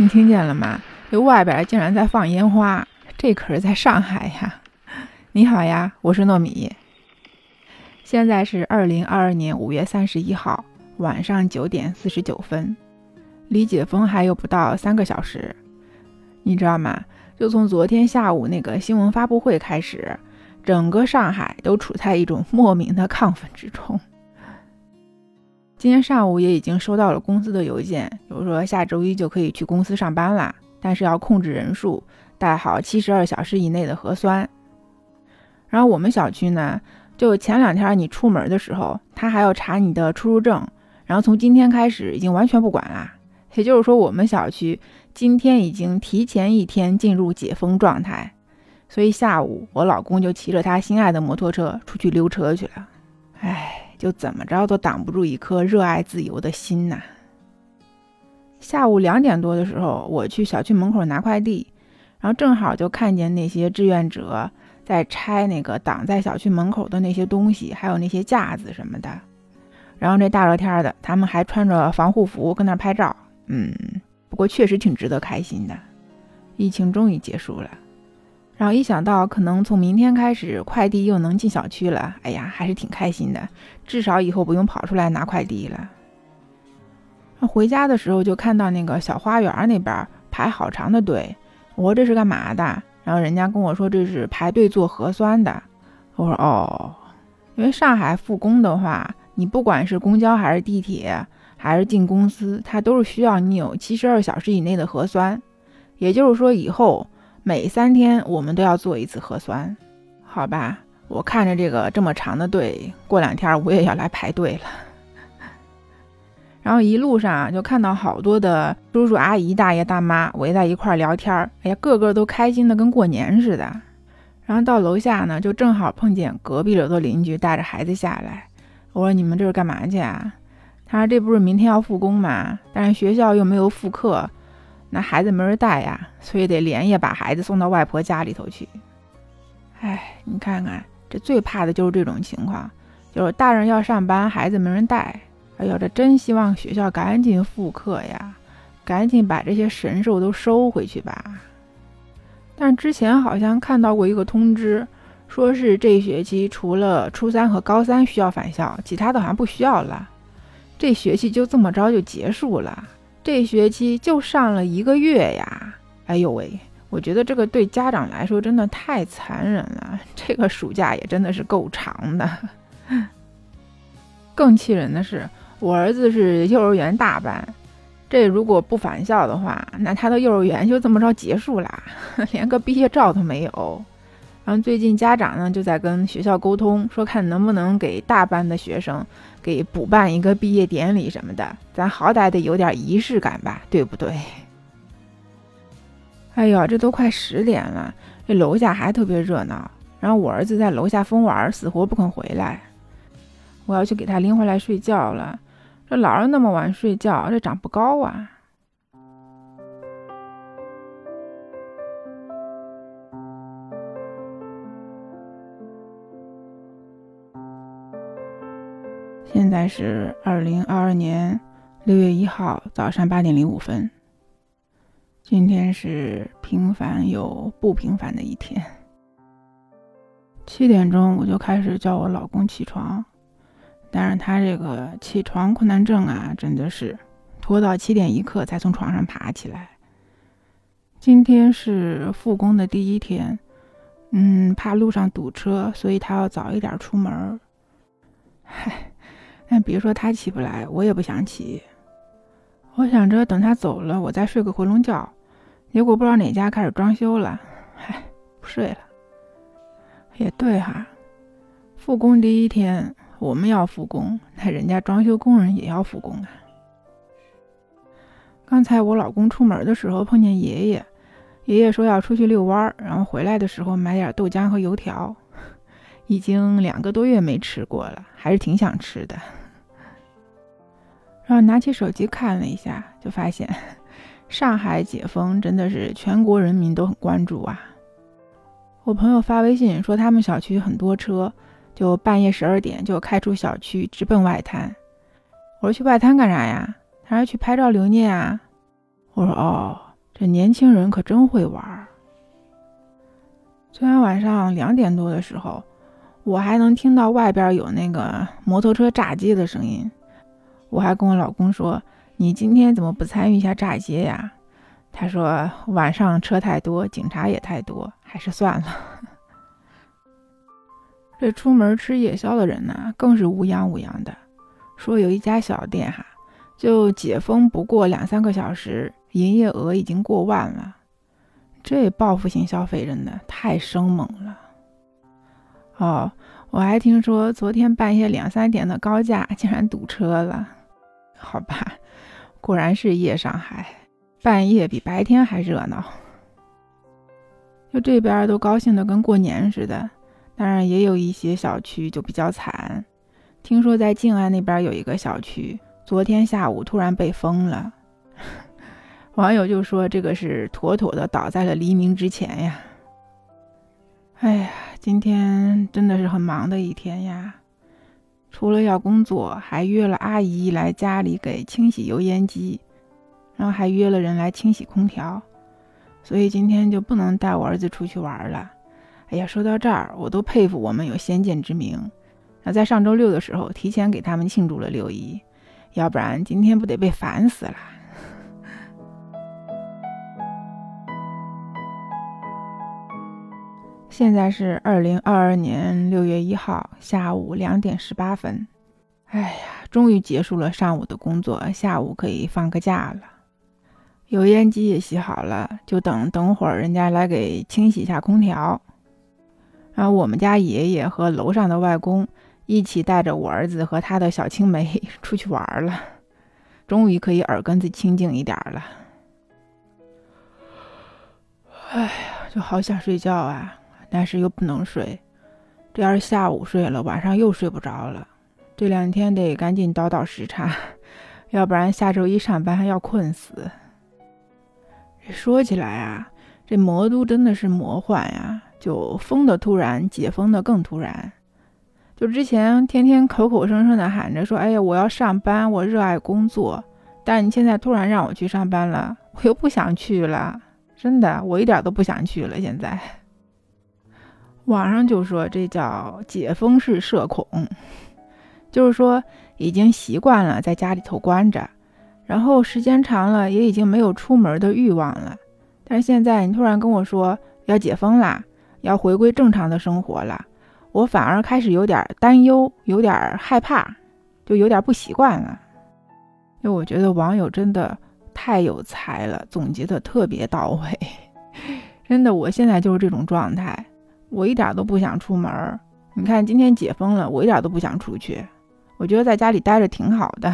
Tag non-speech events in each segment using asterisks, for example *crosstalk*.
你听见了吗？这外边竟然在放烟花，这可是在上海呀！*laughs* 你好呀，我是糯米。现在是二零二二年五月三十一号晚上九点四十九分，离解封还有不到三个小时。你知道吗？就从昨天下午那个新闻发布会开始，整个上海都处在一种莫名的亢奋之中。今天上午也已经收到了公司的邮件，比如说下周一就可以去公司上班啦。但是要控制人数，带好七十二小时以内的核酸。然后我们小区呢，就前两天你出门的时候，他还要查你的出入证。然后从今天开始，已经完全不管啦。也就是说，我们小区今天已经提前一天进入解封状态。所以下午我老公就骑着他心爱的摩托车出去溜车去了。唉，就怎么着都挡不住一颗热爱自由的心呐。下午两点多的时候，我去小区门口拿快递，然后正好就看见那些志愿者在拆那个挡在小区门口的那些东西，还有那些架子什么的。然后这大热天的，他们还穿着防护服跟那拍照。嗯，不过确实挺值得开心的，疫情终于结束了。然后一想到可能从明天开始快递又能进小区了，哎呀，还是挺开心的，至少以后不用跑出来拿快递了。回家的时候就看到那个小花园那边排好长的队，我说这是干嘛的？然后人家跟我说这是排队做核酸的。我说哦，因为上海复工的话，你不管是公交还是地铁还是进公司，它都是需要你有七十二小时以内的核酸。也就是说，以后每三天我们都要做一次核酸，好吧？我看着这个这么长的队，过两天我也要来排队了。*laughs* 然后一路上，就看到好多的叔叔阿姨、大爷大妈围在一块聊天儿，哎呀，个个都开心的跟过年似的。然后到楼下呢，就正好碰见隔壁楼的邻居带着孩子下来。我说：“你们这是干嘛去啊？”他说：“这不是明天要复工吗？但是学校又没有复课，那孩子没人带呀，所以得连夜把孩子送到外婆家里头去。”哎，你看看，这最怕的就是这种情况，就是大人要上班，孩子没人带。哎呦，这真希望学校赶紧复课呀，赶紧把这些神兽都收回去吧。但之前好像看到过一个通知，说是这学期除了初三和高三需要返校，其他的好像不需要了。这学期就这么着就结束了，这学期就上了一个月呀！哎呦喂，我觉得这个对家长来说真的太残忍了，*laughs* 这个暑假也真的是够长的。*laughs* 更气人的是。我儿子是幼儿园大班，这如果不返校的话，那他的幼儿园就这么着结束啦，*laughs* 连个毕业照都没有。然后最近家长呢就在跟学校沟通，说看能不能给大班的学生给补办一个毕业典礼什么的，咱好歹得有点仪式感吧，对不对？哎呦，这都快十点了，这楼下还特别热闹，然后我儿子在楼下疯玩，死活不肯回来，我要去给他拎回来睡觉了。这老是那么晚睡觉，这长不高啊！现在是二零二二年六月一号早上八点零五分。今天是平凡又不平凡的一天。七点钟我就开始叫我老公起床。但是他这个起床困难症啊，真的是拖到七点一刻才从床上爬起来。今天是复工的第一天，嗯，怕路上堵车，所以他要早一点出门。嗨，但别说他起不来，我也不想起。我想着等他走了，我再睡个回笼觉。结果不知道哪家开始装修了，嗨，不睡了。也对哈，复工第一天。我们要复工，那人家装修工人也要复工啊。刚才我老公出门的时候碰见爷爷，爷爷说要出去遛弯，然后回来的时候买点豆浆和油条，*laughs* 已经两个多月没吃过了，还是挺想吃的。然后拿起手机看了一下，就发现 *laughs* 上海解封真的是全国人民都很关注啊。我朋友发微信说他们小区很多车。就半夜十二点就开出小区，直奔外滩。我说去外滩干啥呀？他说去拍照留念啊。我说哦，这年轻人可真会玩。昨天晚上两点多的时候，我还能听到外边有那个摩托车炸街的声音。我还跟我老公说：“你今天怎么不参与一下炸街呀？”他说：“晚上车太多，警察也太多，还是算了。*laughs* ”这出门吃夜宵的人呢，更是乌泱乌泱的。说有一家小店哈，就解封不过两三个小时，营业额已经过万了。这报复性消费真的太生猛了。哦，我还听说昨天半夜两三点的高架竟然堵车了。好吧，果然是夜上海，半夜比白天还热闹。就这边都高兴的跟过年似的，当然也有一些小区就比较惨。听说在静安那边有一个小区，昨天下午突然被封了。*laughs* 网友就说这个是妥妥的倒在了黎明之前呀。哎呀，今天真的是很忙的一天呀。除了要工作，还约了阿姨来家里给清洗油烟机，然后还约了人来清洗空调，所以今天就不能带我儿子出去玩了。哎呀，说到这儿，我都佩服我们有先见之明，那在上周六的时候提前给他们庆祝了六一，要不然今天不得被烦死了。现在是二零二二年六月一号下午两点十八分。哎呀，终于结束了上午的工作，下午可以放个假了。油烟机也洗好了，就等等会儿人家来给清洗一下空调。然后我们家爷爷和楼上的外公一起带着我儿子和他的小青梅 *laughs* 出去玩了，终于可以耳根子清净一点了。哎呀，就好想睡觉啊！但是又不能睡，这要是下午睡了，晚上又睡不着了。这两天得赶紧倒倒时差，*laughs* 要不然下周一上班要困死。说起来啊，这魔都真的是魔幻呀！就封的突然，解封的更突然。就之前天天口口声声的喊着说：“哎呀，我要上班，我热爱工作。”但你现在突然让我去上班了，我又不想去了。真的，我一点都不想去了。现在。网上就说这叫解封式社恐，就是说已经习惯了在家里头关着，然后时间长了也已经没有出门的欲望了。但是现在你突然跟我说要解封啦，要回归正常的生活了，我反而开始有点担忧，有点害怕，就有点不习惯了。因为我觉得网友真的太有才了，总结的特别到位。*laughs* 真的，我现在就是这种状态。我一点都不想出门你看今天解封了，我一点都不想出去。我觉得在家里待着挺好的，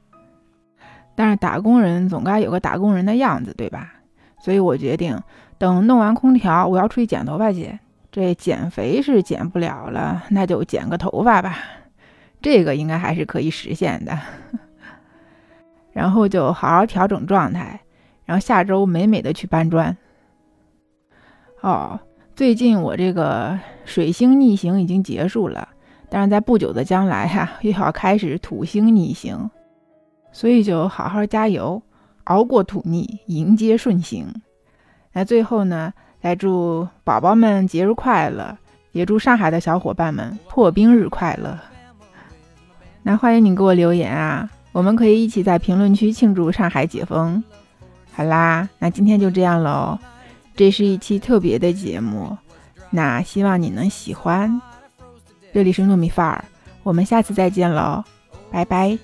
*laughs* 但是打工人总该有个打工人的样子，对吧？所以我决定等弄完空调，我要出去剪头发去。这减肥是减不了了，那就剪个头发吧，这个应该还是可以实现的。然后就好好调整状态，然后下周美美的去搬砖。哦。最近我这个水星逆行已经结束了，但是在不久的将来哈，又要开始土星逆行，所以就好好加油，熬过土逆，迎接顺行。那最后呢，来祝宝宝们节日快乐，也祝上海的小伙伴们破冰日快乐。那欢迎你给我留言啊，我们可以一起在评论区庆祝上海解封。好啦，那今天就这样喽。这是一期特别的节目，那希望你能喜欢。这里是糯米范儿，我们下次再见喽，拜拜。